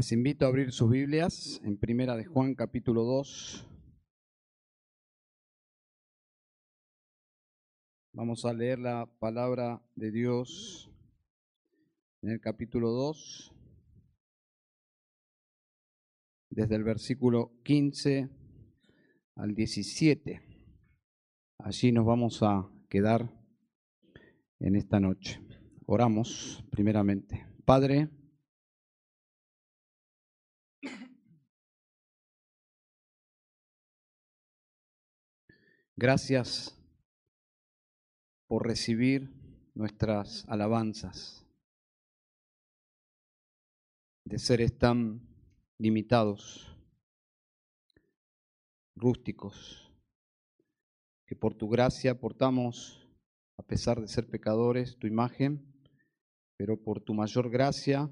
Les invito a abrir sus Biblias en Primera de Juan capítulo 2. Vamos a leer la palabra de Dios en el capítulo 2, desde el versículo 15 al 17. Allí nos vamos a quedar en esta noche. Oramos primeramente. Padre, gracias por recibir nuestras alabanzas de seres tan limitados, rústicos, que por tu gracia portamos, a pesar de ser pecadores, tu imagen, pero por tu mayor gracia,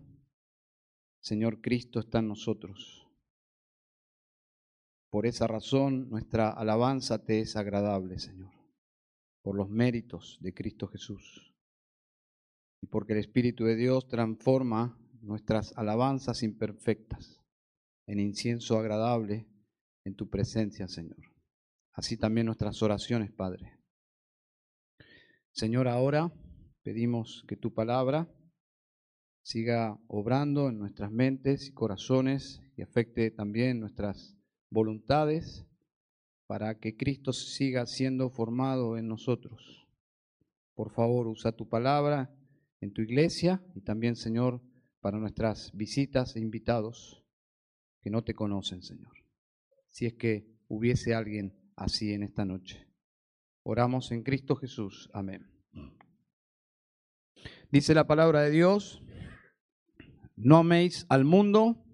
Señor Cristo está en nosotros. Por esa razón nuestra alabanza te es agradable, Señor por los méritos de Cristo Jesús y porque el Espíritu de Dios transforma nuestras alabanzas imperfectas en incienso agradable en tu presencia, Señor. Así también nuestras oraciones, Padre. Señor, ahora pedimos que tu palabra siga obrando en nuestras mentes y corazones y afecte también nuestras voluntades para que Cristo siga siendo formado en nosotros. Por favor, usa tu palabra en tu iglesia y también, Señor, para nuestras visitas e invitados que no te conocen, Señor. Si es que hubiese alguien así en esta noche. Oramos en Cristo Jesús. Amén. Dice la palabra de Dios, no améis al mundo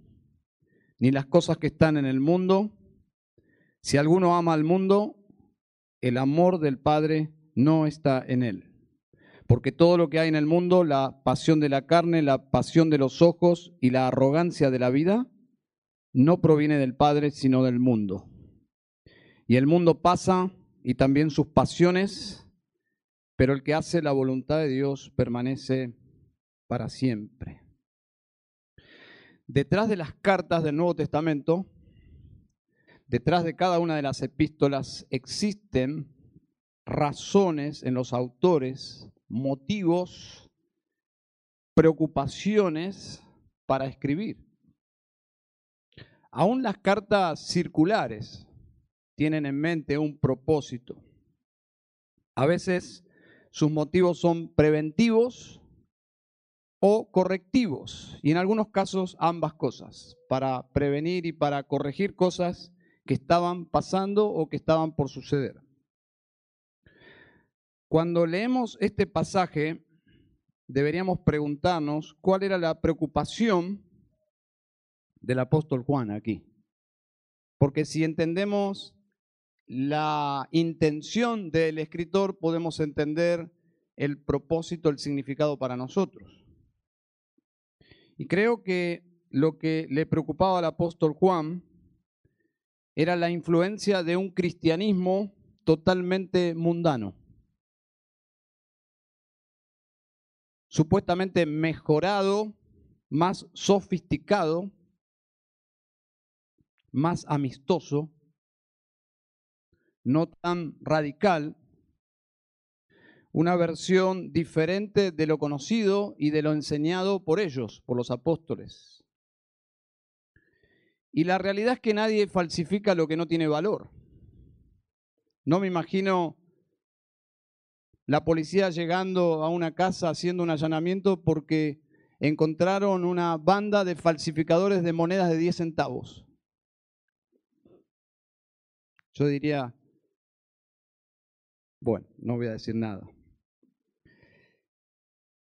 ni las cosas que están en el mundo si alguno ama al mundo, el amor del Padre no está en él. Porque todo lo que hay en el mundo, la pasión de la carne, la pasión de los ojos y la arrogancia de la vida, no proviene del Padre, sino del mundo. Y el mundo pasa y también sus pasiones, pero el que hace la voluntad de Dios permanece para siempre. Detrás de las cartas del Nuevo Testamento Detrás de cada una de las epístolas existen razones en los autores, motivos, preocupaciones para escribir. Aún las cartas circulares tienen en mente un propósito. A veces sus motivos son preventivos o correctivos, y en algunos casos ambas cosas, para prevenir y para corregir cosas que estaban pasando o que estaban por suceder. Cuando leemos este pasaje, deberíamos preguntarnos cuál era la preocupación del apóstol Juan aquí. Porque si entendemos la intención del escritor, podemos entender el propósito, el significado para nosotros. Y creo que lo que le preocupaba al apóstol Juan era la influencia de un cristianismo totalmente mundano. Supuestamente mejorado, más sofisticado, más amistoso, no tan radical, una versión diferente de lo conocido y de lo enseñado por ellos, por los apóstoles. Y la realidad es que nadie falsifica lo que no tiene valor. No me imagino la policía llegando a una casa haciendo un allanamiento porque encontraron una banda de falsificadores de monedas de 10 centavos. Yo diría, bueno, no voy a decir nada.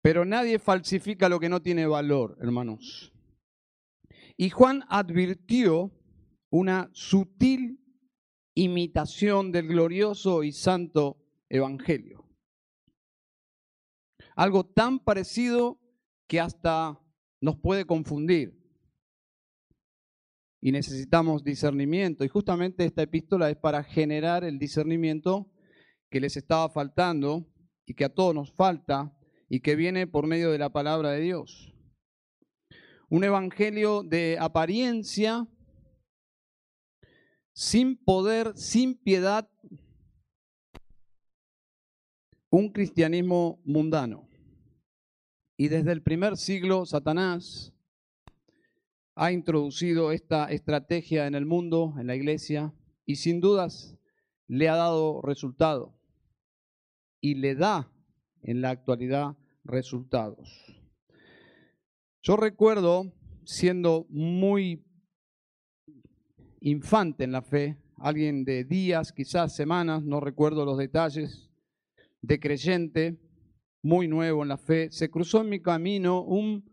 Pero nadie falsifica lo que no tiene valor, hermanos. Y Juan advirtió una sutil imitación del glorioso y santo Evangelio. Algo tan parecido que hasta nos puede confundir. Y necesitamos discernimiento. Y justamente esta epístola es para generar el discernimiento que les estaba faltando y que a todos nos falta y que viene por medio de la palabra de Dios. un evangelio de apariencia, sin poder, sin piedad, un cristianismo mundano. Y desde el primer siglo, Satanás ha introducido esta estrategia en el mundo, en la iglesia, y sin dudas le ha dado resultado. Y le da en la actualidad resultados. Yo recuerdo, siendo muy infante en la fe, alguien de días, quizás semanas, no recuerdo los detalles, de creyente, muy nuevo en la fe, se cruzó en mi camino un,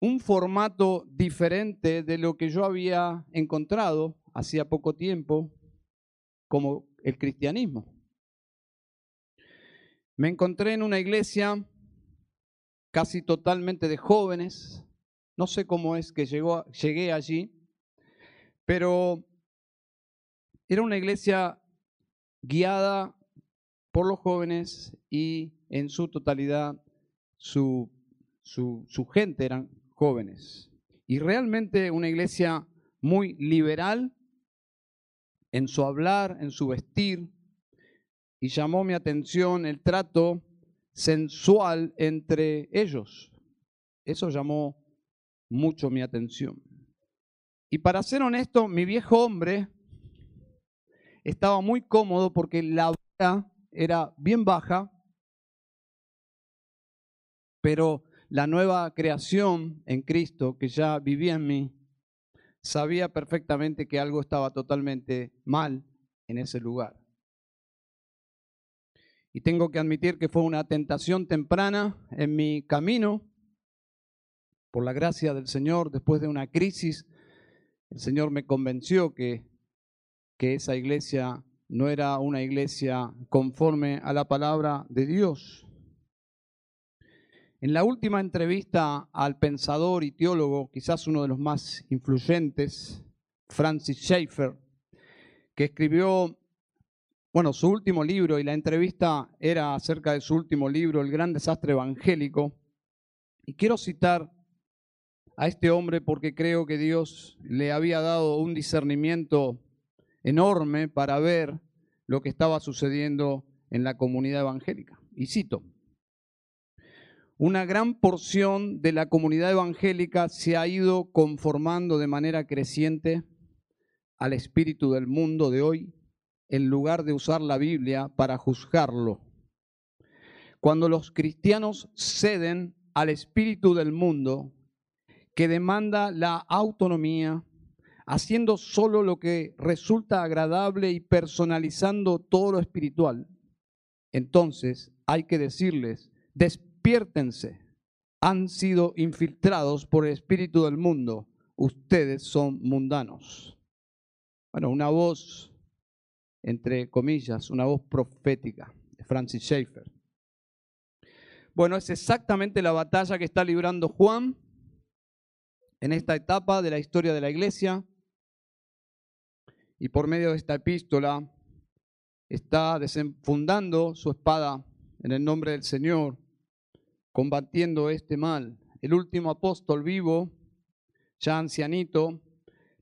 un formato diferente de lo que yo había encontrado hacía poco tiempo como el cristianismo. Me encontré en una iglesia casi totalmente de jóvenes, no sé cómo es que llegó, llegué allí, pero era una iglesia guiada por los jóvenes y en su totalidad su, su, su gente eran jóvenes. Y realmente una iglesia muy liberal en su hablar, en su vestir, y llamó mi atención el trato sensual entre ellos. Eso llamó mucho mi atención. Y para ser honesto, mi viejo hombre estaba muy cómodo porque la vara era bien baja, pero la nueva creación en Cristo que ya vivía en mí, sabía perfectamente que algo estaba totalmente mal en ese lugar. Y tengo que admitir que fue una tentación temprana en mi camino, por la gracia del Señor, después de una crisis, el Señor me convenció que, que esa iglesia no era una iglesia conforme a la palabra de Dios. En la última entrevista al pensador y teólogo, quizás uno de los más influyentes, Francis Schaeffer, que escribió, bueno, su último libro, y la entrevista era acerca de su último libro, El gran desastre evangélico, y quiero citar a este hombre porque creo que Dios le había dado un discernimiento enorme para ver lo que estaba sucediendo en la comunidad evangélica. Y cito, una gran porción de la comunidad evangélica se ha ido conformando de manera creciente al espíritu del mundo de hoy en lugar de usar la Biblia para juzgarlo. Cuando los cristianos ceden al espíritu del mundo que demanda la autonomía, haciendo solo lo que resulta agradable y personalizando todo lo espiritual, entonces hay que decirles, despiértense, han sido infiltrados por el espíritu del mundo, ustedes son mundanos. Bueno, una voz, entre comillas, una voz profética de Francis Schaeffer. Bueno, es exactamente la batalla que está librando Juan en esta etapa de la historia de la iglesia. Y por medio de esta epístola está desenfundando su espada en el nombre del Señor combatiendo este mal. El último apóstol vivo, ya ancianito,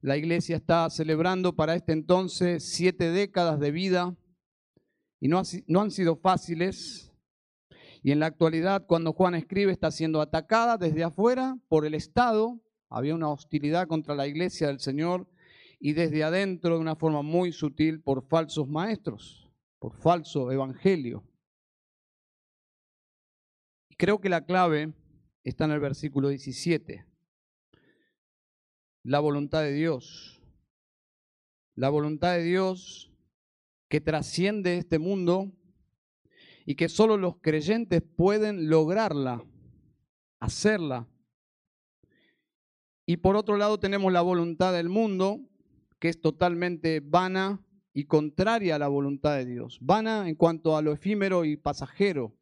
la iglesia está celebrando para este entonces siete décadas de vida y no, han sido fáciles. Y en la actualidad, cuando Juan escribe, está siendo atacada desde afuera por el Estado. Había una hostilidad contra la iglesia del Señor y desde adentro de una forma muy sutil por falsos maestros, por falso evangelio. Creo que la clave está en el versículo 17. La voluntad de Dios. La voluntad de Dios que trasciende este mundo y que solo los creyentes pueden lograrla, hacerla. Y por otro lado tenemos la voluntad del mundo, que es totalmente vana y contraria a la voluntad de Dios. Vana en cuanto a lo efímero y pasajero,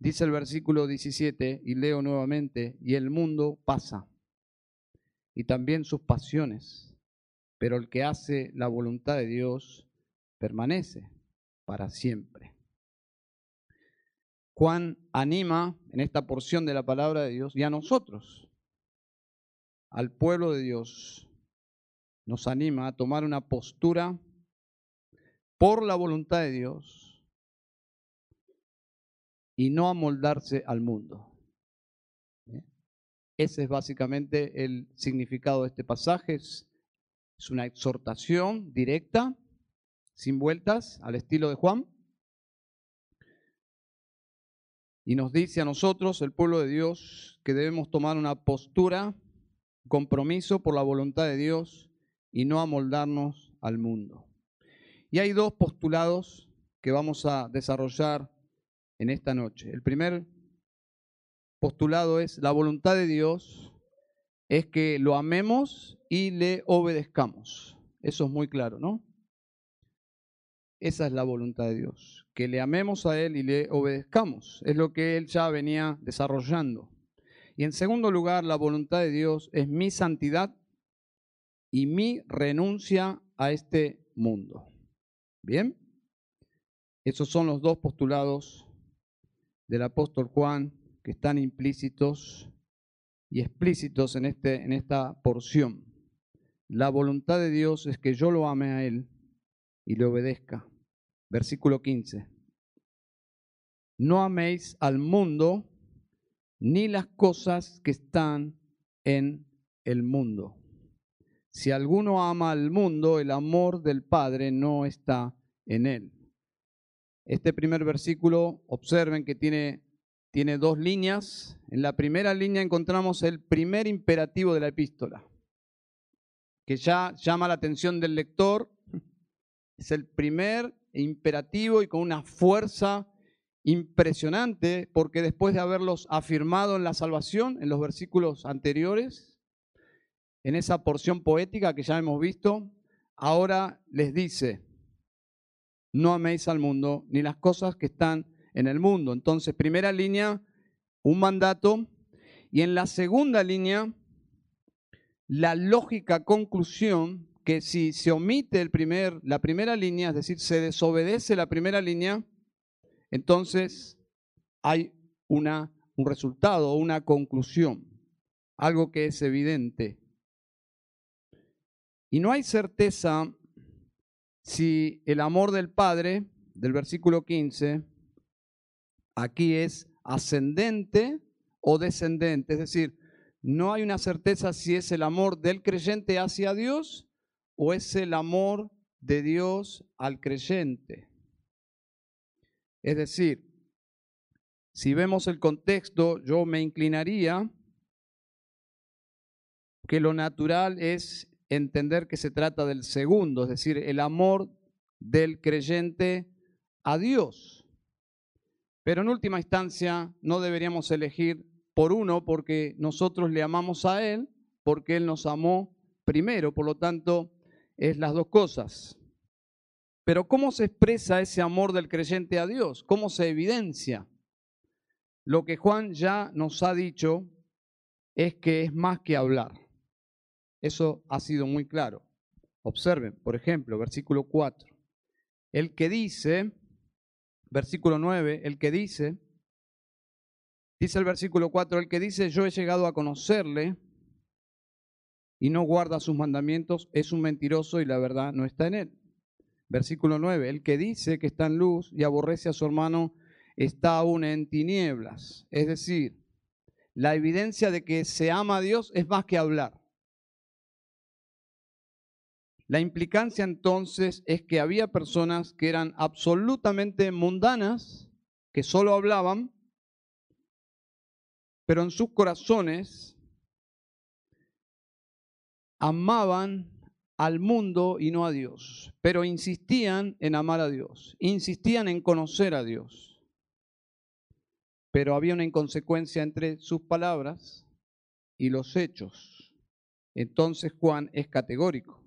Dice el versículo 17, y leo nuevamente, y el mundo pasa, y también sus pasiones, pero el que hace la voluntad de Dios permanece para siempre. Juan anima en esta porción de la palabra de Dios y a nosotros al pueblo de Dios, nos anima a tomar una postura por la voluntad de Dios y no amoldarse al mundo. Ese es básicamente el significado de este pasaje. Es, una exhortación directa, sin vueltas, al estilo de Juan. Y nos dice a nosotros, el pueblo de Dios, que debemos tomar una postura, compromiso por la voluntad de Dios y no amoldarnos al mundo. Y hay dos postulados que vamos a desarrollar en esta noche. El primer postulado es la voluntad de Dios es que lo amemos y le obedezcamos. Eso es muy claro, ¿no? Esa es la voluntad de Dios, que le amemos a Él y le obedezcamos. Es lo que Él ya venía desarrollando. Y en segundo lugar, la voluntad de Dios es mi santidad y mi renuncia a este mundo. ¿Bien? Esos son los dos postulados del apóstol Juan que están implícitos y explícitos en, este, en esta porción. La voluntad de Dios es que yo lo ame a Él y le obedezca. Versículo 15. No améis al mundo ni las cosas que están en el mundo. Si alguno ama al mundo, el amor del Padre no está en él. Este primer versículo, observen que tiene, tiene dos líneas. En la primera línea encontramos el primer imperativo de la epístola, que ya llama la atención del lector. Es el primer imperativo y con una fuerza impresionante, porque después de haberlos afirmado en la salvación, en los versículos anteriores, en esa porción poética que ya hemos visto, ahora les dice, no améis al mundo ni las cosas que están en el mundo. Entonces, primera línea, un mandato, y en la segunda línea, la lógica conclusión que si se omite el primer, la primera línea, es decir, se desobedece la primera línea, entonces hay una, un resultado, una conclusión, algo que es evidente. Y no hay certeza si el amor del Padre, del versículo 15, aquí es ascendente o descendente. Es decir, no hay una certeza si es el amor del creyente hacia Dios o es el amor de Dios al creyente. Es decir, si vemos el contexto, yo me inclinaría que lo natural es entender que se trata del segundo, es decir, el amor del creyente a Dios. Pero en última instancia no deberíamos elegir por uno porque nosotros le amamos a Él, porque Él nos amó primero, por lo tanto es las dos cosas. Pero ¿cómo se expresa ese amor del creyente a Dios? ¿Cómo se evidencia? Lo que Juan ya nos ha dicho es que es más que hablar. Eso ha sido muy claro. Observen, por ejemplo, versículo 4. El que dice, versículo 9, el que dice, dice el versículo 4, el que dice, yo he llegado a conocerle y no guarda sus mandamientos, es un mentiroso y la verdad no está en él. Versículo 9, el que dice que está en luz y aborrece a su hermano, está aún en tinieblas. Es decir, la evidencia de que se ama a Dios es más que hablar. La implicancia entonces es que había personas que eran absolutamente mundanas, que solo hablaban, pero en sus corazones amaban al mundo y no a Dios, pero insistían en amar a Dios, insistían en conocer a Dios. Pero había una inconsecuencia entre sus palabras y los hechos. Entonces Juan es categórico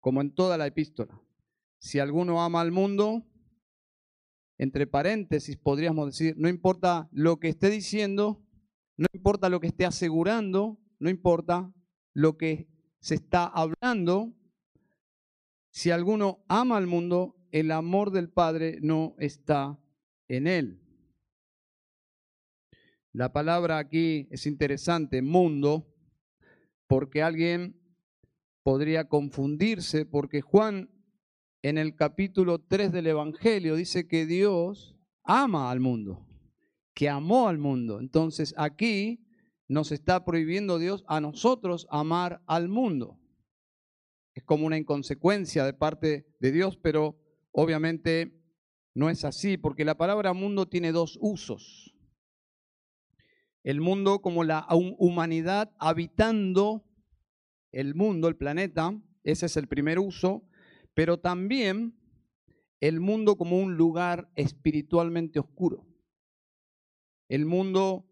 como en toda la epístola. Si alguno ama al mundo, entre paréntesis podríamos decir, no importa lo que esté diciendo, no importa lo que esté asegurando, no importa lo que se está hablando, si alguno ama al mundo, el amor del Padre no está en él. La palabra aquí es interesante, mundo, porque alguien podría confundirse, porque Juan en el capítulo 3 del Evangelio dice que Dios ama al mundo, que amó al mundo. Entonces aquí nos está prohibiendo Dios a nosotros amar al mundo. Es como una inconsecuencia de parte de Dios, pero obviamente no es así, porque la palabra mundo tiene dos usos. El mundo como la humanidad habitando el mundo, el planeta, ese es el primer uso, pero también el mundo como un lugar espiritualmente oscuro. El mundo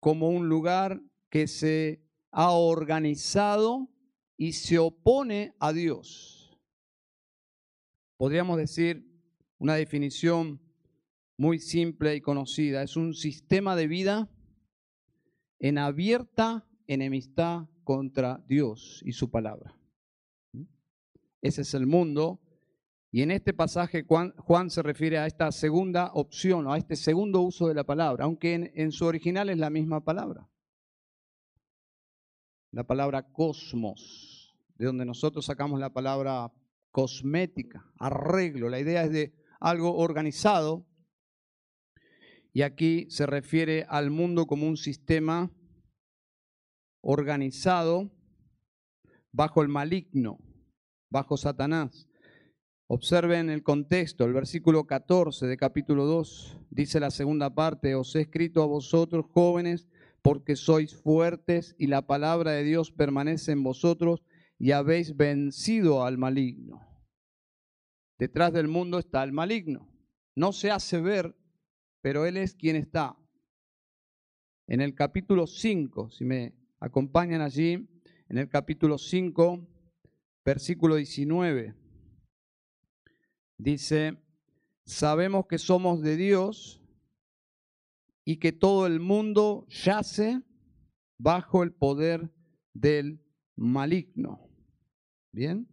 como un lugar que se ha organizado y se opone a Dios. Podríamos decir una definición muy simple y conocida. Es un sistema de vida en abierta enemistad contra Dios y su palabra. Ese es el mundo. Y en este pasaje Juan, se refiere a esta segunda opción, a este segundo uso de la palabra, aunque en, en su original es la misma palabra. La palabra cosmos, de donde nosotros sacamos la palabra cosmética, arreglo. La idea es de algo organizado. Y aquí se refiere al mundo como un sistema organizado bajo el maligno, bajo Satanás. Observen el contexto, el versículo 14 de capítulo 2 dice la segunda parte, os he escrito a vosotros jóvenes porque sois fuertes y la palabra de Dios permanece en vosotros y habéis vencido al maligno. Detrás del mundo está el maligno. No se hace ver, pero Él es quien está. En el capítulo 5, si me acompañan allí en el capítulo 5, versículo 19. Dice, sabemos que somos de Dios y que todo el mundo yace bajo el poder del maligno. Bien,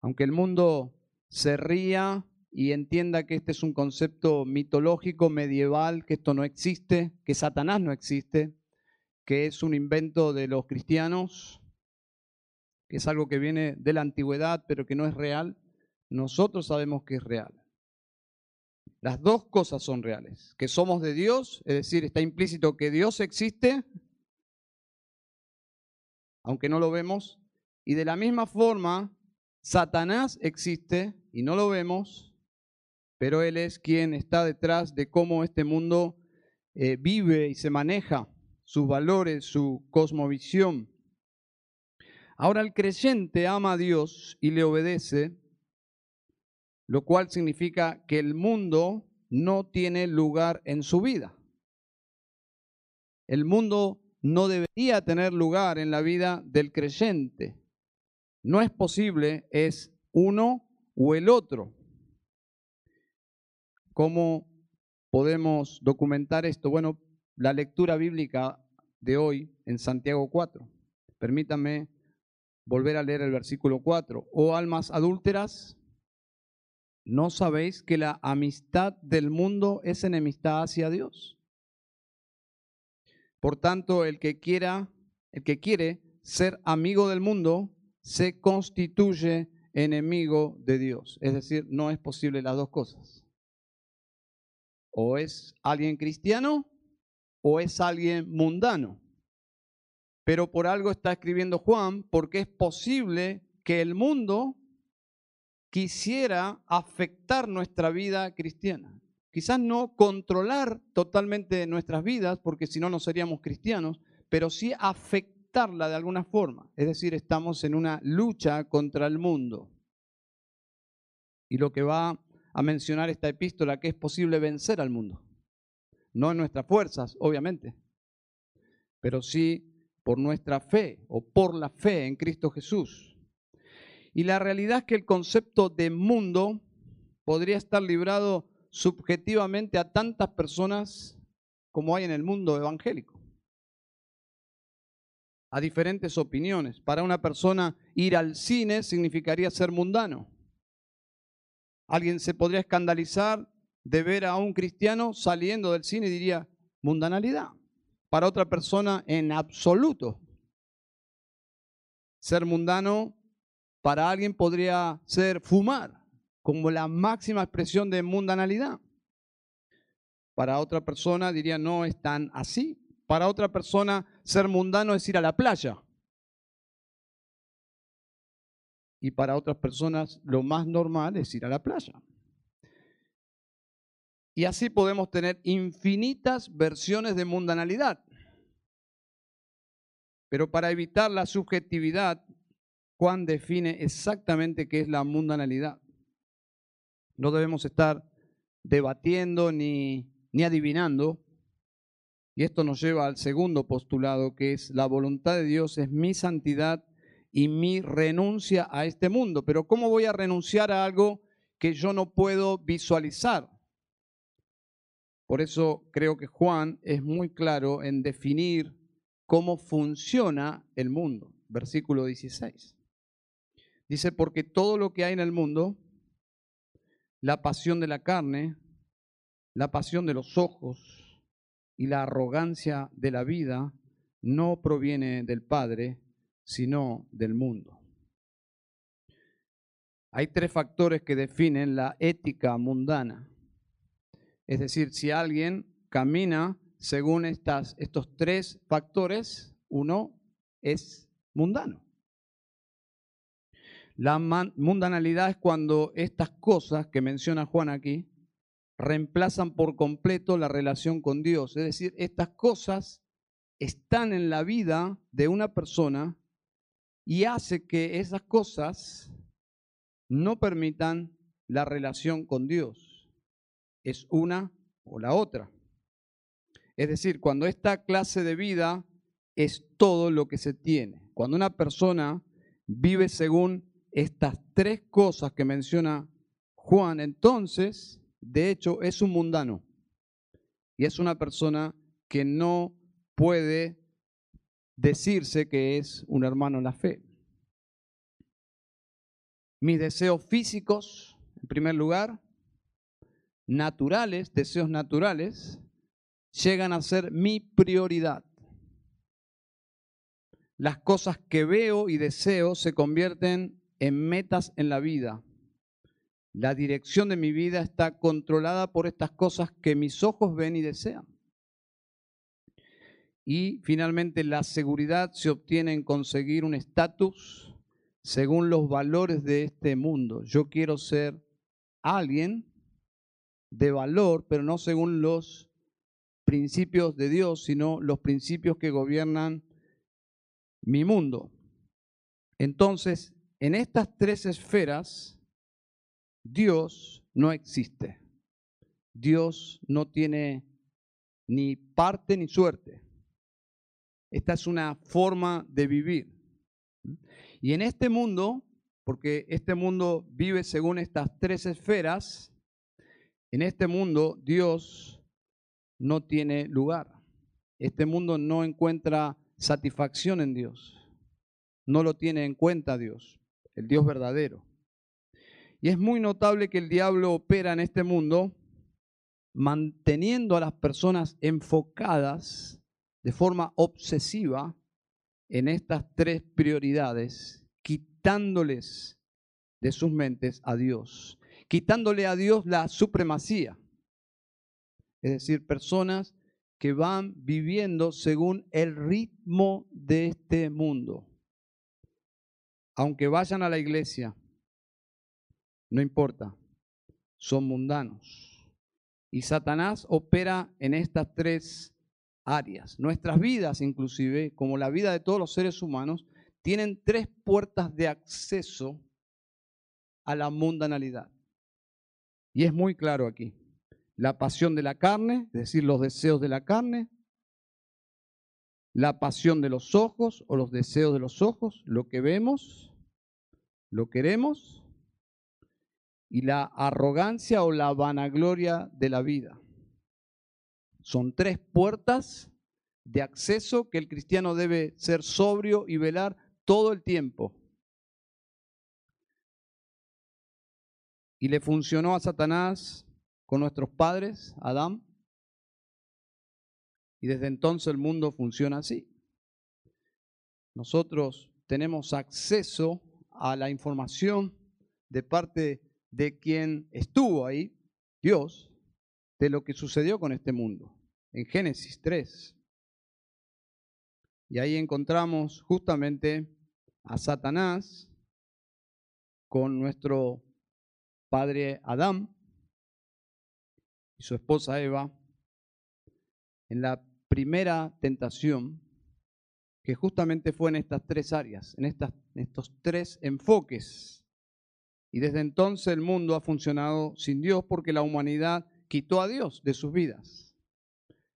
aunque el mundo se ría y entienda que este es un concepto mitológico, medieval, que esto no existe, que Satanás no existe, que es un invento de los cristianos, que es algo que viene de la antigüedad, pero que no es real, nosotros sabemos que es real. Las dos cosas son reales, que somos de Dios, es decir, está implícito que Dios existe, aunque no lo vemos, y de la misma forma, Satanás existe y no lo vemos, pero Él es quien está detrás de cómo este mundo eh, vive y se maneja sus valores, su cosmovisión. Ahora el creyente ama a Dios y le obedece, lo cual significa que el mundo no tiene lugar en su vida. El mundo no debería tener lugar en la vida del creyente. No es posible, es uno o el otro. ¿Cómo podemos documentar esto? Bueno, la lectura bíblica de hoy en Santiago 4. Permítanme volver a leer el versículo 4. Oh almas adúlteras, ¿no sabéis que la amistad del mundo es enemistad hacia Dios? Por tanto, el que quiera, el que quiere ser amigo del mundo, se constituye enemigo de Dios. Es decir, no es posible las dos cosas. O es alguien cristiano o es alguien mundano. Pero por algo está escribiendo Juan, porque es posible que el mundo quisiera afectar nuestra vida cristiana. Quizás no controlar totalmente nuestras vidas, porque si no, no seríamos cristianos, pero sí afectarla de alguna forma. Es decir, estamos en una lucha contra el mundo. Y lo que va a mencionar esta epístola, que es posible vencer al mundo no en nuestras fuerzas, obviamente, pero sí por nuestra fe o por la fe en Cristo Jesús. Y la realidad es que el concepto de mundo podría estar librado subjetivamente a tantas personas como hay en el mundo evangélico. A diferentes opiniones. Para una persona ir al cine significaría ser mundano. Alguien se podría escandalizar de ver a un cristiano saliendo del cine diría mundanalidad. Para otra persona en absoluto. Ser mundano para alguien podría ser fumar, como la máxima expresión de mundanalidad. Para otra persona diría, no es tan así. Para otra persona, ser mundano es ir a la playa. Y para otras personas, lo más normal es ir a la playa. Y así podemos tener infinitas versiones de mundanalidad. Pero para evitar la subjetividad, Juan define exactamente qué es la mundanalidad. No debemos estar debatiendo ni, ni adivinando. Y esto nos lleva al segundo postulado, que es la voluntad de Dios es mi santidad y mi renuncia a este mundo. Pero ¿cómo voy a renunciar a algo que yo no puedo visualizar? Por eso creo que Juan es muy claro en definir cómo funciona el mundo. Versículo 16. Dice, porque todo lo que hay en el mundo, la pasión de la carne, la pasión de los ojos y la arrogancia de la vida, no proviene del Padre, sino del mundo. Hay tres factores que definen la ética mundana. Es decir, si alguien camina según estos tres factores, uno es mundano. La mundanalidad es cuando estas cosas que menciona Juan aquí reemplazan por completo la relación con Dios. Es decir, estas cosas están en la vida de una persona y hace que esas cosas no permitan la relación con Dios es una o la otra. Es decir, cuando esta clase de vida es todo lo que se tiene. Cuando una persona vive según estas tres cosas que menciona Juan, entonces, de hecho, es un mundano. Y es una persona que no puede decirse que es un hermano en la fe. Mis deseos físicos, en primer lugar, naturales, deseos naturales, llegan a ser mi prioridad. Las cosas que veo y deseo se convierten en metas en la vida. La dirección de mi vida está controlada por estas cosas que mis ojos ven y desean. Y finalmente la seguridad se obtiene en conseguir un estatus según los valores de este mundo. Yo quiero ser alguien de valor, pero no según los principios de Dios, sino los principios que gobiernan mi mundo. Entonces, en estas tres esferas, Dios no existe. Dios no tiene ni parte ni suerte. Esta es una forma de vivir. Y en este mundo, porque este mundo vive según estas tres esferas, en este mundo Dios no tiene lugar. Este mundo no encuentra satisfacción en Dios. No lo tiene en cuenta Dios, el Dios verdadero. Y es muy notable que el diablo opera en este mundo manteniendo a las personas enfocadas de forma obsesiva en estas tres prioridades, quitándoles de sus mentes a Dios quitándole a Dios la supremacía. Es decir, personas que van viviendo según el ritmo de este mundo. Aunque vayan a la iglesia, no importa, son mundanos. Y Satanás opera en estas tres áreas. Nuestras vidas, inclusive, como la vida de todos los seres humanos, tienen tres puertas de acceso a la mundanalidad. Y es muy claro aquí. La pasión de la carne, es decir, los deseos de la carne, la pasión de los ojos o los deseos de los ojos, lo que vemos, lo queremos, y la arrogancia o la vanagloria de la vida. Son tres puertas de acceso que el cristiano debe ser sobrio y velar todo el tiempo. Y le funcionó a Satanás con nuestros padres, Adán. Y desde entonces el mundo funciona así. Nosotros tenemos acceso a la información de parte de quien estuvo ahí, Dios, de lo que sucedió con este mundo, en Génesis 3. Y ahí encontramos justamente a Satanás con nuestro padre Adán y su esposa Eva en la primera tentación, que justamente fue en estas tres áreas, en, estas, estos tres enfoques. Y desde entonces el mundo ha funcionado sin Dios porque la humanidad quitó a Dios de sus vidas.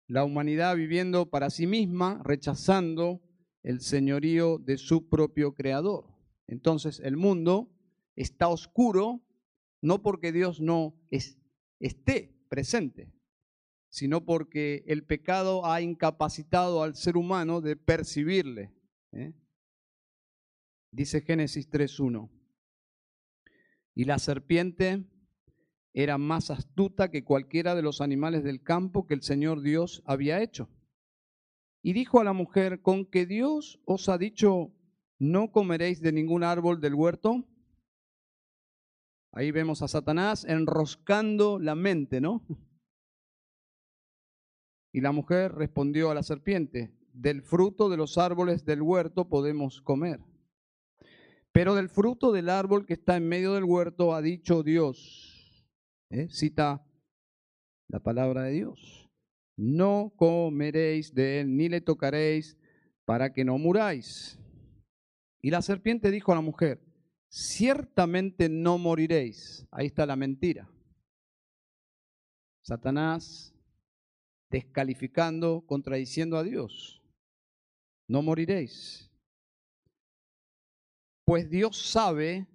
La humanidad viviendo para sí misma, rechazando el señorío de su propio creador. Entonces el mundo está oscuro no porque Dios no esté presente, sino porque el pecado ha incapacitado al ser humano de percibirle. ¿eh? Dice Génesis 3.1. Y la serpiente era más astuta que cualquiera de los animales del campo que el Señor Dios había hecho. Y dijo a la mujer, ¿con que Dios os ha dicho, no comeréis de ningún árbol del huerto? Ahí vemos a Satanás enroscando la mente, ¿no? Y la mujer respondió a la serpiente, del fruto de los árboles del huerto podemos comer. Pero del fruto del árbol que está en medio del huerto ha dicho Dios. ¿eh? Cita la palabra de Dios. No comeréis de él, ni le tocaréis, para que no muráis. Y la serpiente dijo a la mujer, ciertamente no moriréis. Ahí está la mentira. Satanás descalificando, contradiciendo a Dios. No moriréis. Pues Dios sabe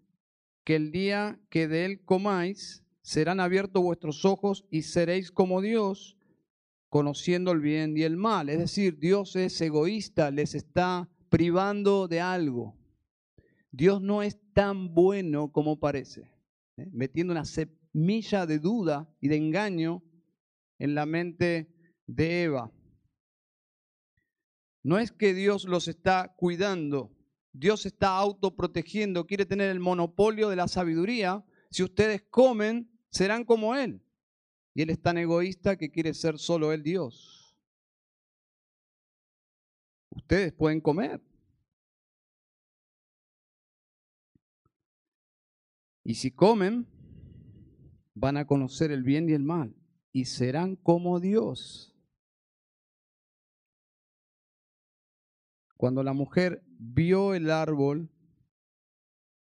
que el día que de él comáis, serán abiertos vuestros ojos y seréis como Dios, conociendo el bien y el mal. Es decir, Dios es egoísta, les está privando de algo. Dios no es tan bueno como parece, ¿eh? metiendo una semilla de duda y de engaño en la mente de Eva. No es que Dios los está cuidando, Dios está autoprotegiendo, quiere tener el monopolio de la sabiduría. Si ustedes comen, serán como Él. Y Él es tan egoísta que quiere ser solo Él Dios. Ustedes pueden comer. Y si comen, van a conocer el bien y el mal y serán como Dios. Cuando la mujer vio el árbol,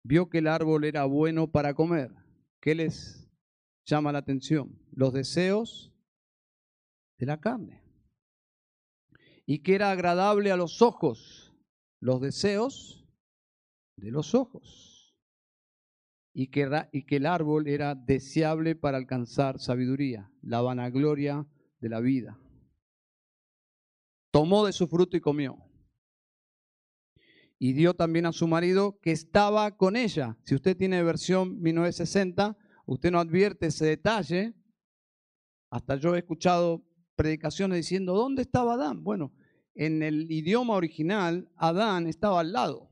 vio que el árbol era bueno para comer. ¿Qué les llama la atención? Los deseos de la carne. Y que era agradable a los ojos, los deseos de los ojos. Y que, el árbol era deseable para alcanzar sabiduría, la vanagloria de la vida. Tomó de su fruto y comió y dio también a su marido que estaba con ella. Si usted tiene versión 1960, usted no advierte ese detalle. Hasta yo he escuchado predicaciones diciendo, ¿dónde estaba Adán? Bueno, en el idioma original, Adán estaba al lado,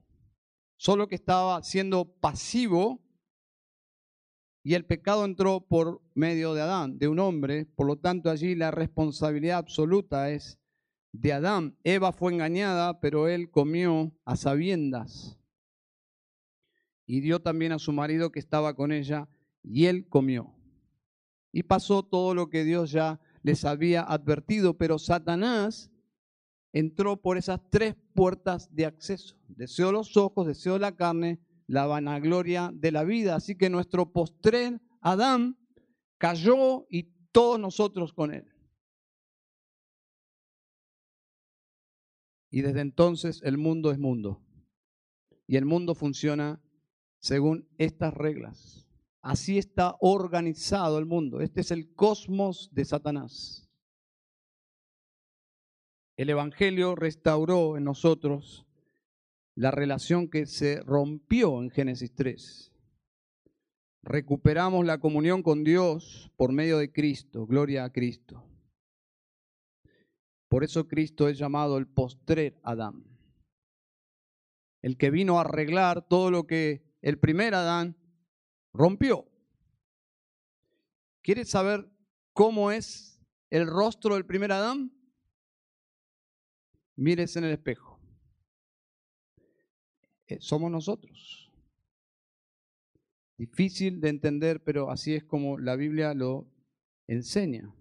solo que estaba siendo pasivo y el pecado entró por medio de Adán, de un hombre, por lo tanto allí la responsabilidad absoluta es de Adán. Eva fue engañada, pero él comió a sabiendas. Y dio también a su marido que estaba con ella, y él comió. Y pasó todo lo que Dios ya les había advertido, pero Satanás entró por esas tres puertas de acceso. Deseó los ojos, deseó la carne, la vanagloria de la vida. Así que nuestro postrer Adán cayó y todos nosotros con él. Y desde entonces el mundo es mundo. Y el mundo funciona según estas reglas. Así está organizado el mundo. Este es el cosmos de Satanás. El Evangelio restauró en nosotros la relación que se rompió en Génesis 3. Recuperamos la comunión con Dios por medio de Cristo. Gloria a Cristo. Por eso Cristo es llamado el postrer Adán. el que vino a arreglar todo lo que el primer Adán rompió. ¿Quieres saber cómo es el rostro del primer Adán? Mires en el espejo. Eh, somos nosotros. Difícil de entender, pero así es como la Biblia lo enseña.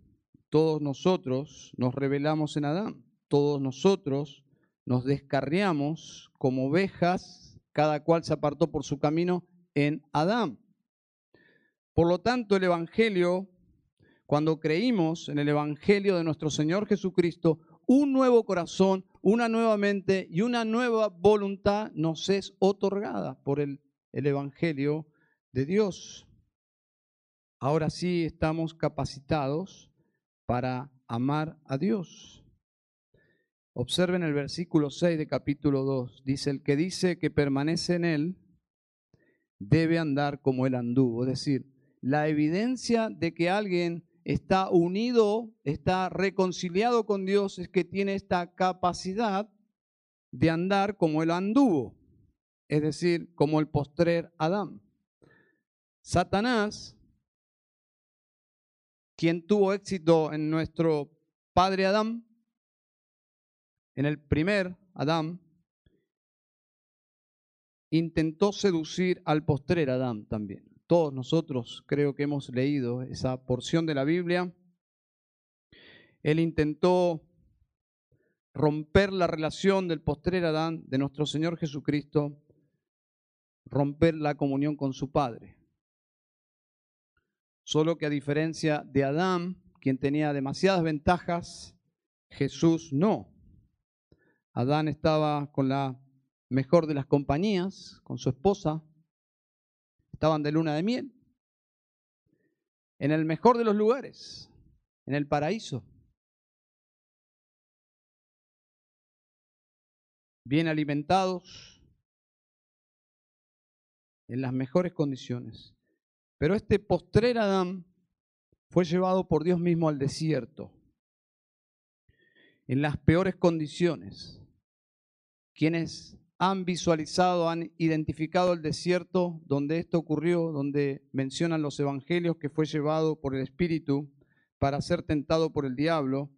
Todos nosotros nos revelamos en Adán. Todos nosotros nos descarriamos como ovejas, cada cual se apartó por su camino en Adán. Por lo tanto, el Evangelio, cuando creímos en el Evangelio de nuestro Señor Jesucristo, un nuevo corazón, una nueva mente y una nueva voluntad nos es otorgada por el, el Evangelio de Dios. Ahora sí estamos capacitados para amar a Dios. Observen el versículo 6 de capítulo 2. Dice, el que dice que permanece en él debe andar como él anduvo. Es decir, la evidencia de que alguien está unido, está reconciliado con Dios, es que tiene esta capacidad de andar como él anduvo, es decir, como el postrer Adán. Satanás, quien tuvo éxito en nuestro padre Adán, en el primer Adán, intentó seducir al postrer Adán también todos nosotros creo que hemos leído esa porción de la Biblia. Él intentó romper la relación del postrer Adán, de nuestro Señor Jesucristo, romper la comunión con su Padre. Solo que a diferencia de Adán, quien tenía demasiadas ventajas, Jesús no. Adán estaba con la mejor de las compañías, con su esposa, estaban de luna de miel, en el mejor de los lugares, en el paraíso. Bien alimentados, en las mejores condiciones. Pero este postrer Adán fue llevado por Dios mismo al desierto, en las peores condiciones. Quienes han visualizado, han identificado el desierto donde esto ocurrió, donde mencionan los evangelios que fue llevado por el Espíritu para ser tentado por el diablo,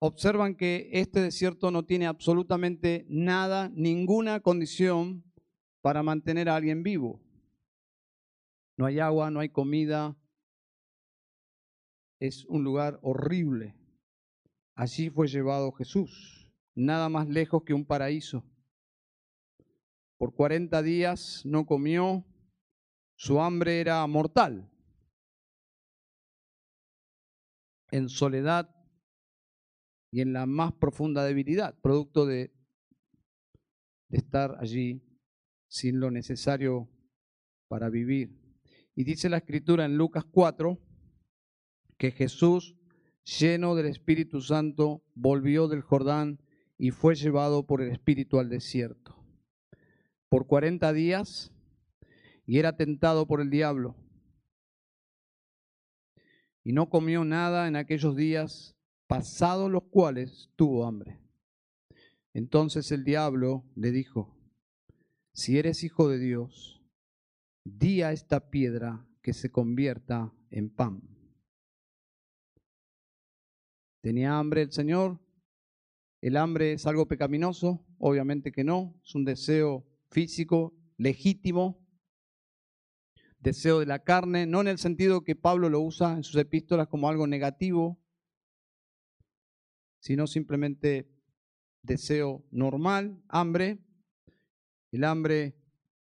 observan que este desierto no tiene absolutamente nada, ninguna condición para mantener a alguien vivo. No hay agua, no hay comida. Es un lugar horrible. Allí fue llevado Jesús, nada más lejos que un paraíso. Por 40 días no comió, su hambre era mortal. En soledad y en la más profunda debilidad, producto de, estar allí sin lo necesario para vivir. Y dice la escritura en Lucas 4 que Jesús, lleno del Espíritu Santo, volvió del Jordán y fue llevado por el Espíritu al desierto por 40 días y era tentado por el diablo. Y no comió nada en aquellos días, pasados los cuales tuvo hambre. Entonces el diablo le dijo, si eres hijo de Dios, di a esta piedra que se convierta en pan. ¿Tenía hambre el Señor? ¿El hambre es algo pecaminoso? Obviamente que no, es un deseo físico, legítimo, deseo de la carne, no en el sentido que Pablo lo usa en sus epístolas como algo negativo, sino simplemente deseo normal, hambre. El hambre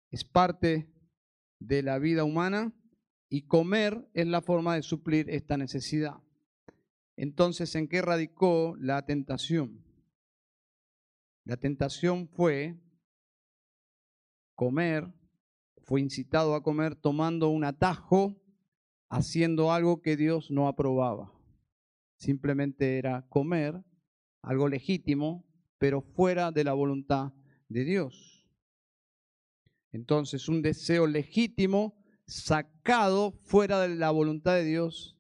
es parte de la vida humana y comer es la forma de suplir esta necesidad. Entonces, ¿en qué radicó la tentación? La tentación fue comer, fue incitado a comer tomando un atajo, haciendo algo que Dios no aprobaba. Simplemente era comer algo legítimo, pero fuera de la voluntad de Dios. Entonces, un deseo legítimo sacado fuera de la voluntad de Dios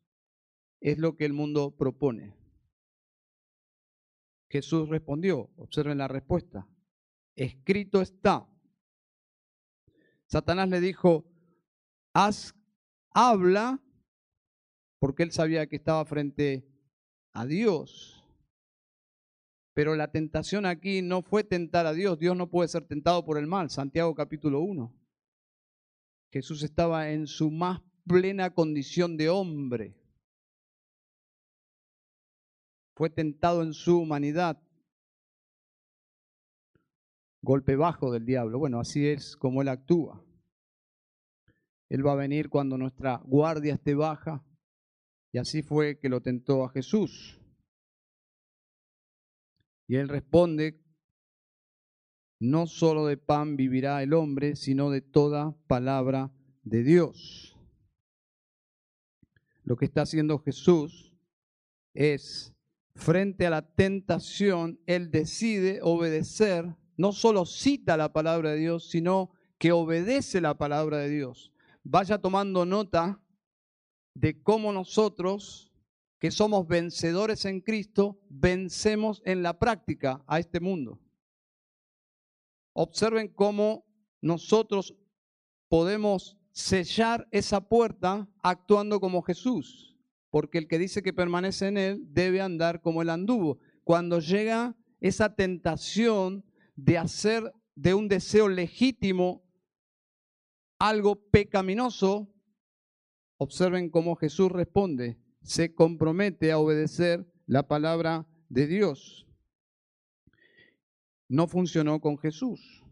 es lo que el mundo propone. Jesús respondió, observen la respuesta, escrito está. Satanás le dijo, haz, habla, porque él sabía que estaba frente a Dios. Pero la tentación aquí no fue tentar a Dios. Dios no puede ser tentado por el mal. Santiago capítulo 1. Jesús estaba en su más plena condición de hombre. Fue tentado en su humanidad. Golpe bajo del diablo. Bueno, así es como él actúa. Él va a venir cuando nuestra guardia esté baja. Y así fue que lo tentó a Jesús. Y él responde, no solo de pan vivirá el hombre, sino de toda palabra de Dios. Lo que está haciendo Jesús es, frente a la tentación, él decide obedecer, no solo cita la palabra de Dios, sino que obedece la palabra de Dios. Vaya tomando nota de cómo nosotros que somos vencedores en Cristo, vencemos en la práctica a este mundo. Observen cómo nosotros podemos sellar esa puerta actuando como Jesús, porque el que dice que permanece en Él debe andar como Él anduvo. Cuando llega esa tentación de hacer de un deseo legítimo algo pecaminoso, observen cómo Jesús responde se compromete a obedecer la palabra de Dios. No funcionó con Jesús.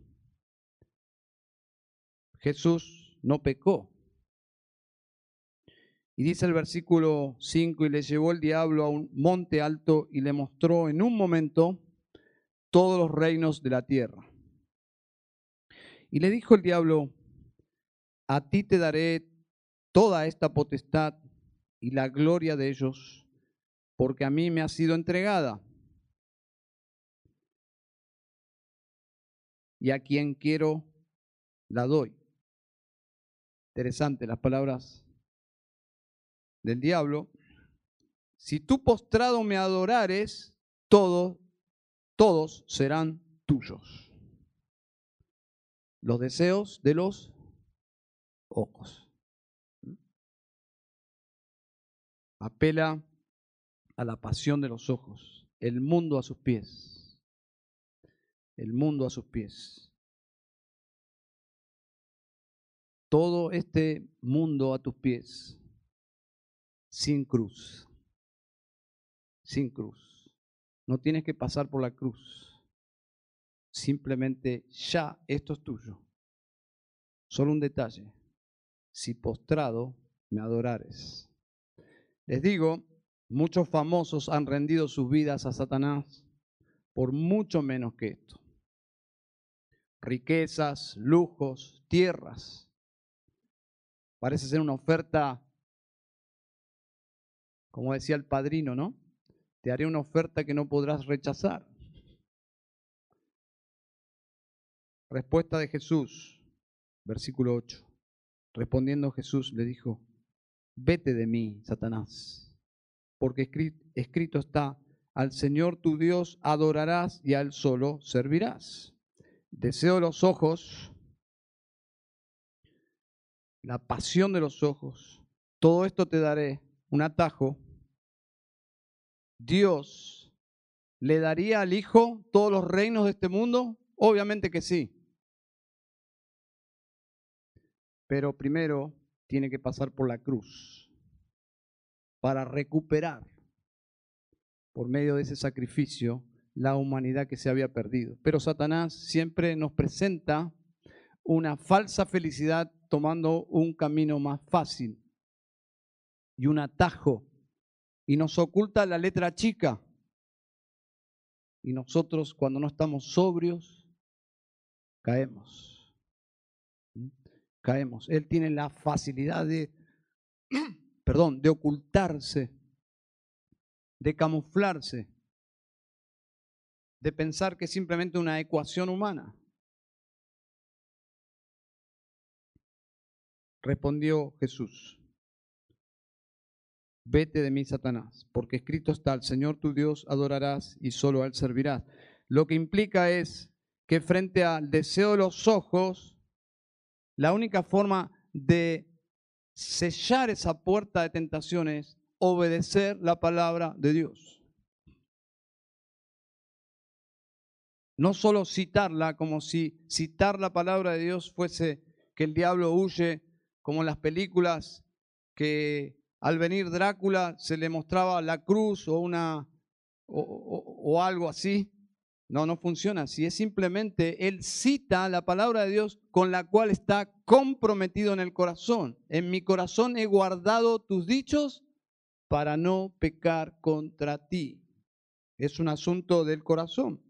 Jesús no pecó. Y dice el versículo 5, y le llevó el diablo a un monte alto y le mostró en un momento todos los reinos de la tierra. Y le dijo el diablo, a ti te daré toda esta potestad y la gloria de ellos, porque a mí me ha sido entregada. Y a quien quiero, la doy. Interesante las palabras del diablo. Si tú postrado me adorares, todos, todos serán tuyos. Los deseos de los ojos. apela a la pasión de los ojos, el mundo a sus pies, el mundo a sus pies. Todo este mundo a tus pies, sin cruz, sin cruz. No tienes que pasar por la cruz. Simplemente ya esto es tuyo. Solo un detalle. Si postrado me adorares. Les digo, muchos famosos han rendido sus vidas a Satanás por mucho menos que esto. Riquezas, lujos, tierras. Parece ser una oferta, como decía el padrino, ¿no? Te haré una oferta que no podrás rechazar. Respuesta de Jesús, versículo 8. Respondiendo Jesús le dijo, vete de mí, Satanás, porque escrito está, al Señor tu Dios adorarás y a Él solo servirás. Deseo los ojos, la pasión de los ojos, todo esto te daré, un atajo. Dios le daría al Hijo todos los reinos de este mundo? Obviamente que sí. Pero primero tiene que pasar por la cruz para recuperar por medio de ese sacrificio la humanidad que se había perdido. Pero Satanás siempre nos presenta una falsa felicidad tomando un camino más fácil y un atajo y nos oculta la letra chica. Y nosotros cuando no estamos sobrios, caemos caemos. Él tiene la facilidad de, perdón, de ocultarse, de camuflarse, de pensar que es simplemente una ecuación humana. Respondió Jesús, vete de mí, Satanás, porque escrito está, al Señor tu Dios adorarás y solo a Él servirás. Lo que implica es que frente al deseo de los ojos, la única forma de sellar esa puerta de tentación es obedecer la palabra de Dios. No solo citarla como si citar la palabra de Dios fuese que el diablo huye, como en las películas que al venir Drácula se le mostraba la cruz o una o, algo así. No, no funciona así. Es simplemente él cita la palabra de Dios con la cual está comprometido en el corazón. En mi corazón he guardado tus dichos para no pecar contra ti. Es un asunto del corazón.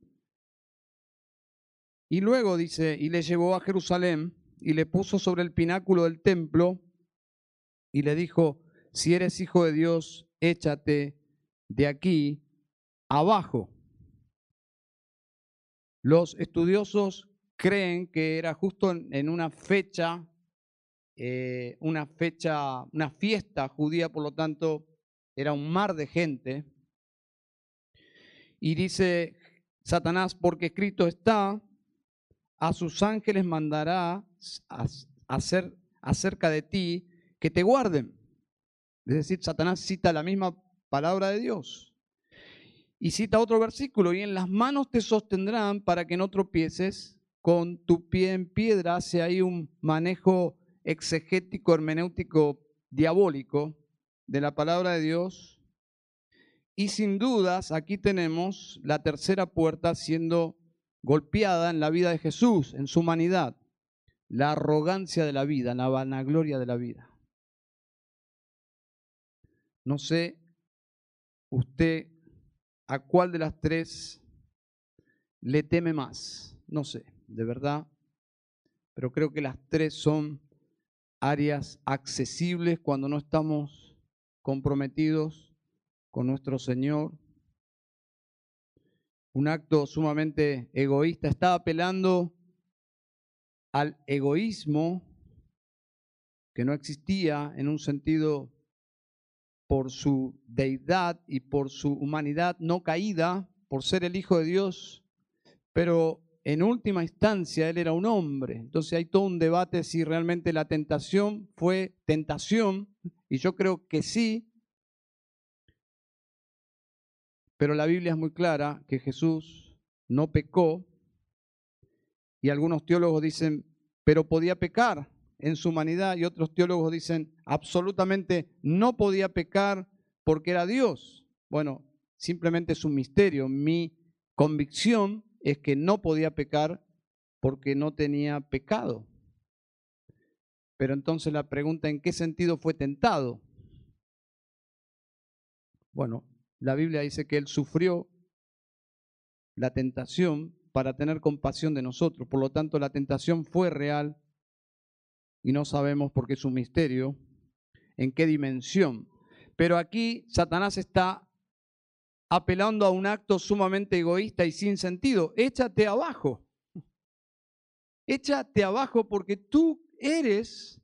Y luego dice, y le llevó a Jerusalén y le puso sobre el pináculo del templo y le dijo, si eres hijo de Dios, échate de aquí abajo. Los estudiosos creen que era justo en una fecha, eh, una fecha, una fiesta judía, por lo tanto, era un mar de gente. Y dice Satanás, porque escrito está, a sus ángeles mandará hacer acerca de ti que te guarden. Es decir, Satanás cita la misma palabra de Dios. Y cita otro versículo, y en las manos te sostendrán para que no tropieces con tu pie en piedra. Hace ahí un manejo exegético, hermenéutico, diabólico de la palabra de Dios. Y sin dudas, aquí tenemos la tercera puerta siendo golpeada en la vida de Jesús, en su humanidad. La arrogancia de la vida, la vanagloria de la vida. No sé usted ¿A cuál de las tres le teme más? No sé, de verdad, pero creo que las tres son áreas accesibles cuando no estamos comprometidos con nuestro Señor. Un acto sumamente egoísta. Está apelando al egoísmo que no existía en un sentido por su deidad y por su humanidad no caída, por ser el Hijo de Dios, pero en última instancia él era un hombre. Entonces hay todo un debate si realmente la tentación fue tentación, y yo creo que sí, pero la Biblia es muy clara que Jesús no pecó, y algunos teólogos dicen, pero podía pecar en su humanidad y otros teólogos dicen absolutamente no podía pecar porque era Dios. Bueno, simplemente es un misterio. Mi convicción es que no podía pecar porque no tenía pecado. Pero entonces la pregunta, ¿en qué sentido fue tentado? Bueno, la Biblia dice que Él sufrió la tentación para tener compasión de nosotros. Por lo tanto, la tentación fue real y no sabemos porque es un misterio en qué dimensión. Pero aquí Satanás está apelando a un acto sumamente egoísta y sin sentido. Échate abajo. Échate abajo porque tú eres,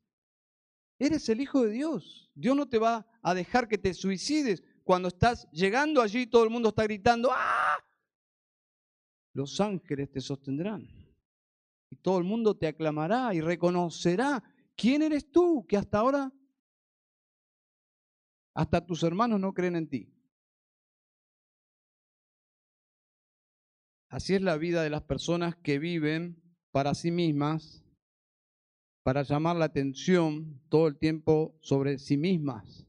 eres el Hijo de Dios. Dios no te va a dejar que te suicides. Cuando estás llegando allí, todo el mundo está gritando, ¡ah! Los ángeles te sostendrán. Todo el mundo te aclamará y reconocerá quién eres tú que hasta ahora, hasta tus hermanos no creen en ti. Así es la vida de las personas que viven para sí mismas, para llamar la atención todo el tiempo sobre sí mismas,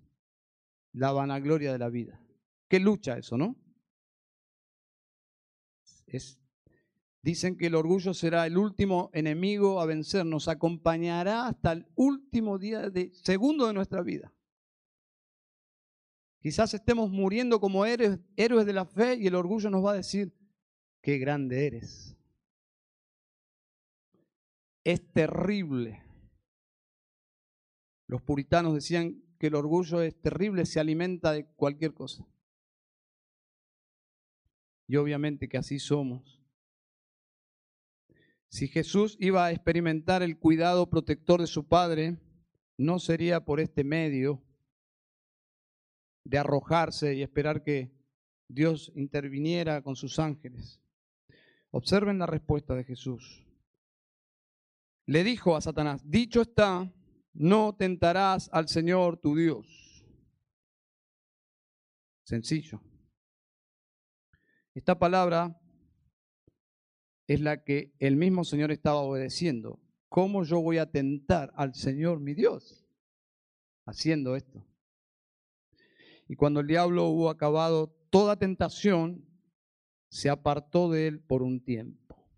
la vanagloria de la vida. ¿Qué lucha eso, no? Es Dicen que el orgullo será el último enemigo a vencer, nos acompañará hasta el último día de segundo de nuestra vida. Quizás estemos muriendo como héroes, héroes de la fe y el orgullo nos va a decir, qué grande eres. Es terrible. Los puritanos decían que el orgullo es terrible, se alimenta de cualquier cosa. Y obviamente que así somos. Si Jesús iba a experimentar el cuidado protector de su Padre, no sería por este medio de arrojarse y esperar que Dios interviniera con sus ángeles. Observen la respuesta de Jesús. Le dijo a Satanás, dicho está, no tentarás al Señor tu Dios. Sencillo. Esta palabra es la que el mismo Señor estaba obedeciendo. ¿Cómo yo voy a tentar al Señor mi Dios? Haciendo esto. Y cuando el diablo hubo acabado toda tentación, se apartó de él por un tiempo.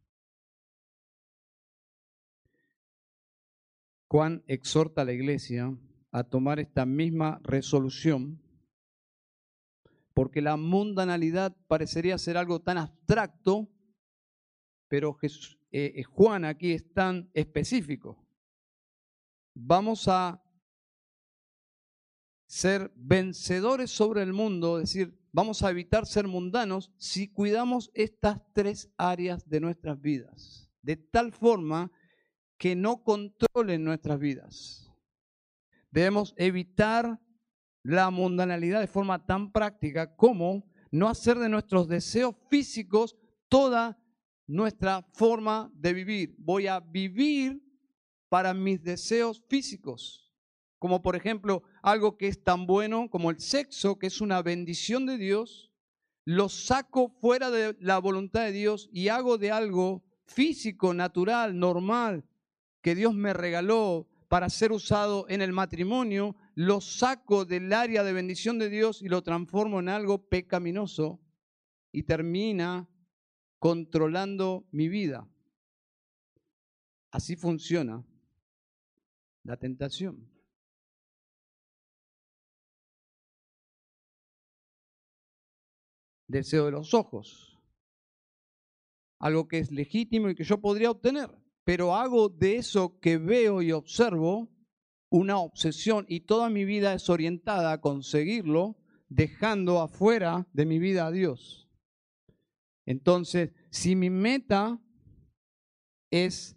Juan exhorta a la iglesia a tomar esta misma resolución porque la mundanalidad parecería ser algo tan abstracto, pero eh, eh, Juan aquí es tan específico. Vamos a ser vencedores sobre el mundo, es decir, vamos a evitar ser mundanos si cuidamos estas tres áreas de nuestras vidas, de tal forma que no controlen nuestras vidas. Debemos evitar la mundanalidad de forma tan práctica como no hacer de nuestros deseos físicos toda nuestra forma de vivir. Voy a vivir para mis deseos físicos, como por ejemplo algo que es tan bueno como el sexo, que es una bendición de Dios, lo saco fuera de la voluntad de Dios y hago de algo físico, natural, normal, que Dios me regaló para ser usado en el matrimonio, lo saco del área de bendición de Dios y lo transformo en algo pecaminoso y termina controlando mi vida. Así funciona la tentación. Deseo de los ojos. Algo que es legítimo y que yo podría obtener, pero hago de eso que veo y observo una obsesión y toda mi vida es orientada a conseguirlo, dejando afuera de mi vida a Dios. Entonces, si mi meta es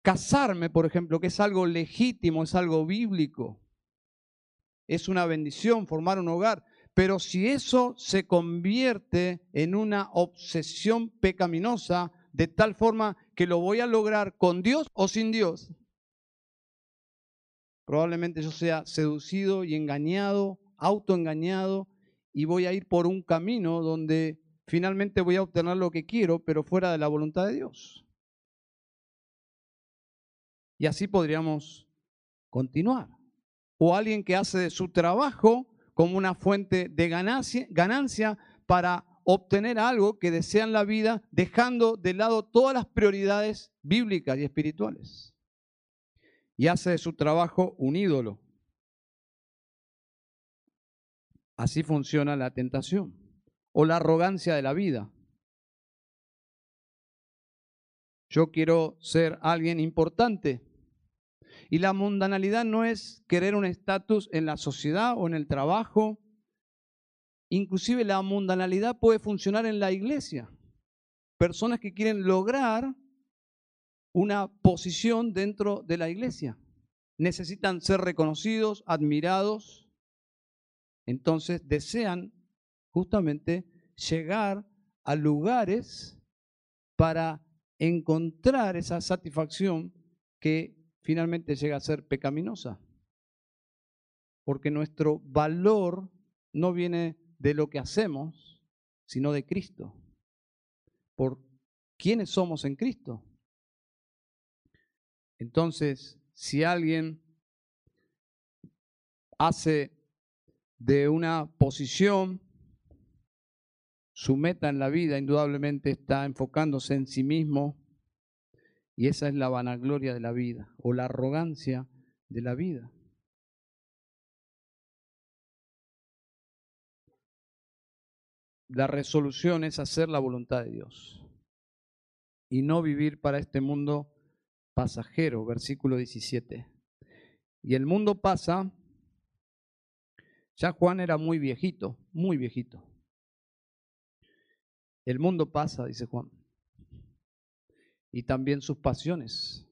casarme, por ejemplo, que es algo legítimo, es algo bíblico, es una bendición formar un hogar, pero si eso se convierte en una obsesión pecaminosa, de tal forma que lo voy a lograr con Dios o sin Dios, Probablemente yo sea seducido y engañado, autoengañado, y voy a ir por un camino donde finalmente voy a obtener lo que quiero, pero fuera de la voluntad de Dios. Y así podríamos continuar. O alguien que hace de su trabajo como una fuente de ganancia, para obtener algo que desea en la vida, dejando de lado todas las prioridades bíblicas y espirituales y hace de su trabajo un ídolo. Así funciona la tentación o la arrogancia de la vida. Yo quiero ser alguien importante. Y la mundanalidad no es querer un estatus en la sociedad o en el trabajo. Inclusive la mundanalidad puede funcionar en la iglesia. Personas que quieren lograr una posición dentro de la iglesia. Necesitan ser reconocidos, admirados. Entonces desean justamente llegar a lugares para encontrar esa satisfacción que finalmente llega a ser pecaminosa. Porque nuestro valor no viene de lo que hacemos, sino de Cristo. Por quiénes somos en Cristo. Entonces, si alguien hace de una posición su meta en la vida, indudablemente está enfocándose en sí mismo y esa es la vanagloria de la vida o la arrogancia de la vida. La resolución es hacer la voluntad de Dios y no vivir para este mundo pasajero, versículo 17. Y el mundo pasa, ya Juan era muy viejito, muy viejito. El mundo pasa, dice Juan, y también sus pasiones,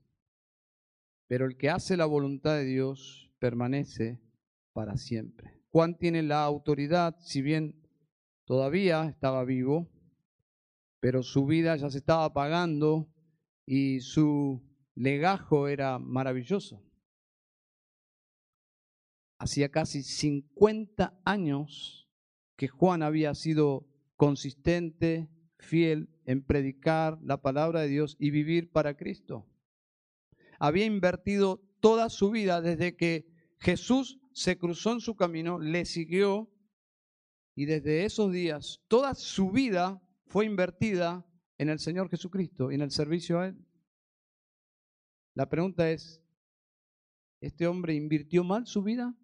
pero el que hace la voluntad de Dios permanece para siempre. Juan tiene la autoridad, si bien todavía estaba vivo, pero su vida ya se estaba apagando y su legajo era maravilloso. Hacía casi 50 años que Juan había sido consistente, fiel en predicar la palabra de Dios y vivir para Cristo. Había invertido toda su vida desde que Jesús se cruzó en su camino, le siguió y desde esos días toda su vida fue invertida en el Señor Jesucristo y en el servicio a Él. La pregunta es, ¿este hombre invirtió mal su vida?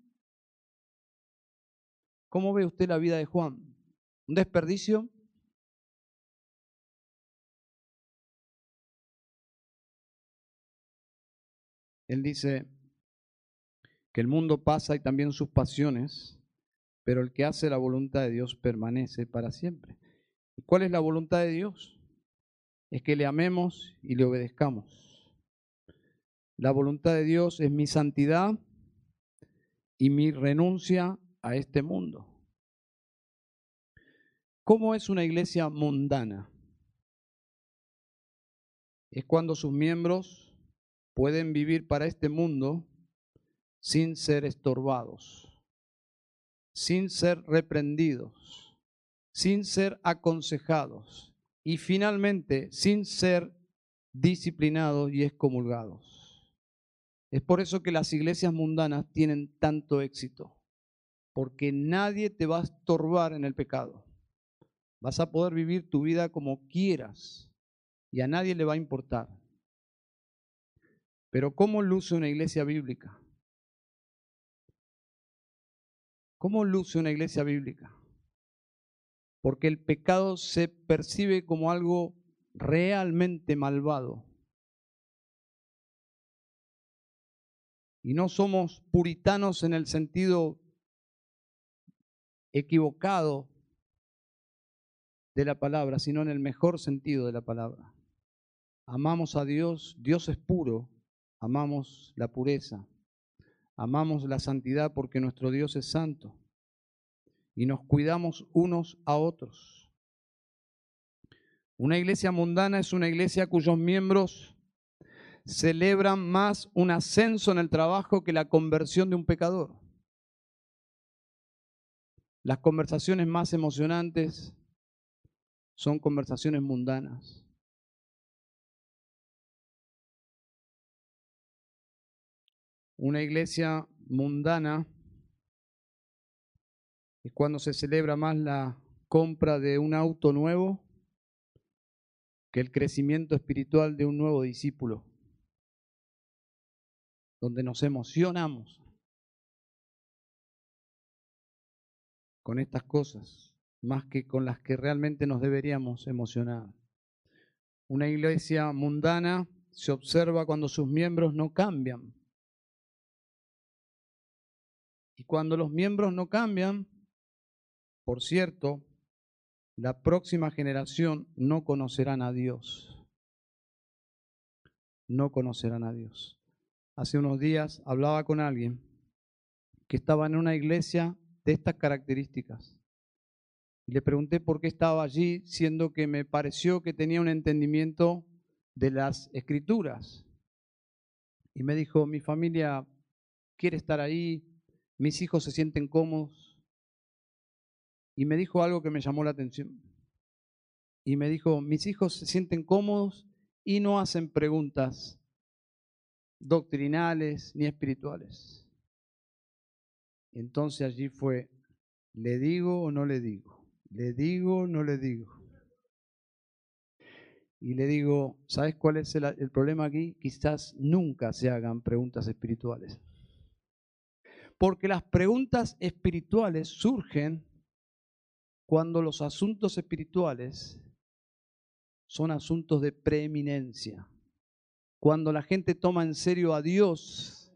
¿Cómo ve usted la vida de Juan? ¿Un desperdicio? Él dice que el mundo pasa y también sus pasiones, pero el que hace la voluntad de Dios permanece para siempre. ¿Y cuál es la voluntad de Dios? Es que le amemos y le obedezcamos. La voluntad de Dios es mi santidad y mi renuncia a este mundo. ¿Cómo es una iglesia mundana? Es cuando sus miembros pueden vivir para este mundo sin ser estorbados, sin ser reprendidos, sin ser aconsejados y finalmente sin ser disciplinados y excomulgados. Es por eso que las iglesias mundanas tienen tanto éxito, porque nadie te va a estorbar en el pecado. Vas a poder vivir tu vida como quieras y a nadie le va a importar. Pero ¿cómo luce una iglesia bíblica? ¿Cómo luce una iglesia bíblica? Porque el pecado se percibe como algo realmente malvado. Y no somos puritanos en el sentido equivocado de la palabra, sino en el mejor sentido de la palabra. Amamos a Dios, Dios es puro, amamos la pureza, amamos la santidad porque nuestro Dios es santo y nos cuidamos unos a otros. Una iglesia mundana es una iglesia cuyos miembros celebran más un ascenso en el trabajo que la conversión de un pecador. Las conversaciones más emocionantes son conversaciones mundanas. Una iglesia mundana es cuando se celebra más la compra de un auto nuevo que el crecimiento espiritual de un nuevo discípulo, donde nos emocionamos con estas cosas, más que con las que realmente nos deberíamos emocionar. Una iglesia mundana se observa cuando sus miembros no cambian, y cuando los miembros no cambian, por cierto, la próxima generación no conocerán a Dios. No conocerán a Dios. Hace unos días hablaba con alguien que estaba en una iglesia de estas características. Y le pregunté por qué estaba allí, siendo que me pareció que tenía un entendimiento de las escrituras. Y me dijo, mi familia quiere estar ahí, mis hijos se sienten cómodos. Y me dijo algo que me llamó la atención. Y me dijo, mis hijos se sienten cómodos y no hacen preguntas doctrinales ni espirituales. Entonces allí fue, ¿le digo o no le digo? ¿Le digo no le digo? Y le digo, ¿sabes cuál es el, el problema aquí? Quizás nunca se hagan preguntas espirituales. Porque las preguntas espirituales surgen cuando los asuntos espirituales son asuntos de preeminencia. Cuando la gente toma en serio a Dios,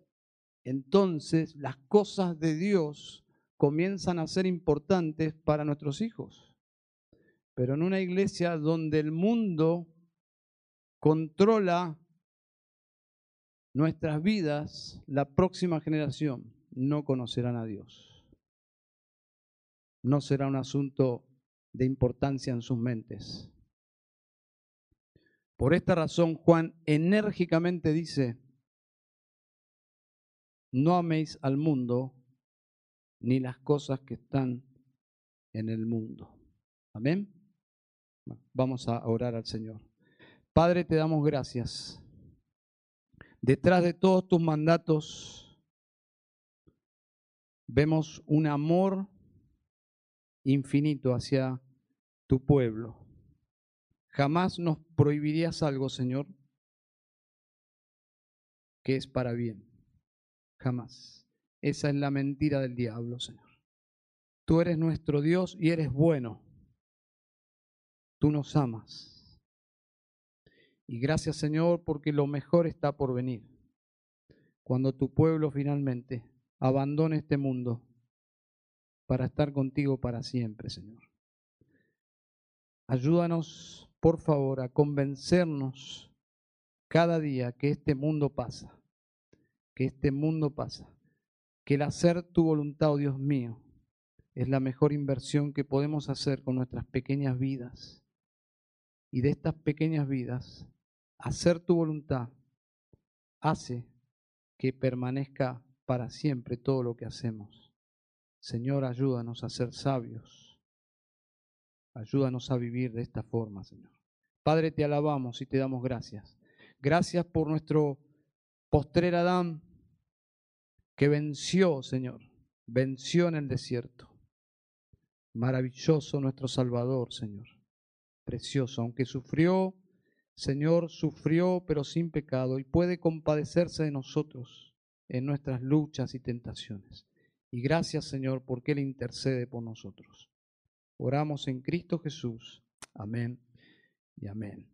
entonces las cosas de Dios comienzan a ser importantes para nuestros hijos. Pero en una iglesia donde el mundo controla nuestras vidas, la próxima generación no conocerán a Dios. No será un asunto de importancia en sus mentes. Por esta razón, Juan enérgicamente dice, no améis al mundo ni las cosas que están en el mundo. Amén. Vamos a orar al Señor. Padre, te damos gracias. Detrás de todos tus mandatos vemos un amor infinito hacia tu pueblo. Jamás nos prohibirías algo, Señor, que es para bien. Jamás. Esa es la mentira del diablo, Señor. Tú eres nuestro Dios y eres bueno. Tú nos amas. Y gracias, Señor, porque lo mejor está por venir. Cuando tu pueblo finalmente abandone este mundo para estar contigo para siempre, Señor. Ayúdanos, por favor, a convencernos cada día que este mundo pasa que este mundo pasa, que el hacer tu voluntad, oh Dios mío, es la mejor inversión que podemos hacer con nuestras pequeñas vidas. Y de estas pequeñas vidas, hacer tu voluntad hace que permanezca para siempre todo lo que hacemos. Señor, ayúdanos a ser sabios. Ayúdanos a vivir de esta forma, Señor. Padre, te alabamos y te damos gracias. Gracias por nuestro postrer Adán, que venció, Señor, venció en el desierto. Maravilloso nuestro Salvador, Señor. Precioso, aunque sufrió, Señor, sufrió, pero sin pecado, y puede compadecerse de nosotros en nuestras luchas y tentaciones. Y gracias, Señor, porque Él intercede por nosotros. Oramos en Cristo Jesús. Amén y amén.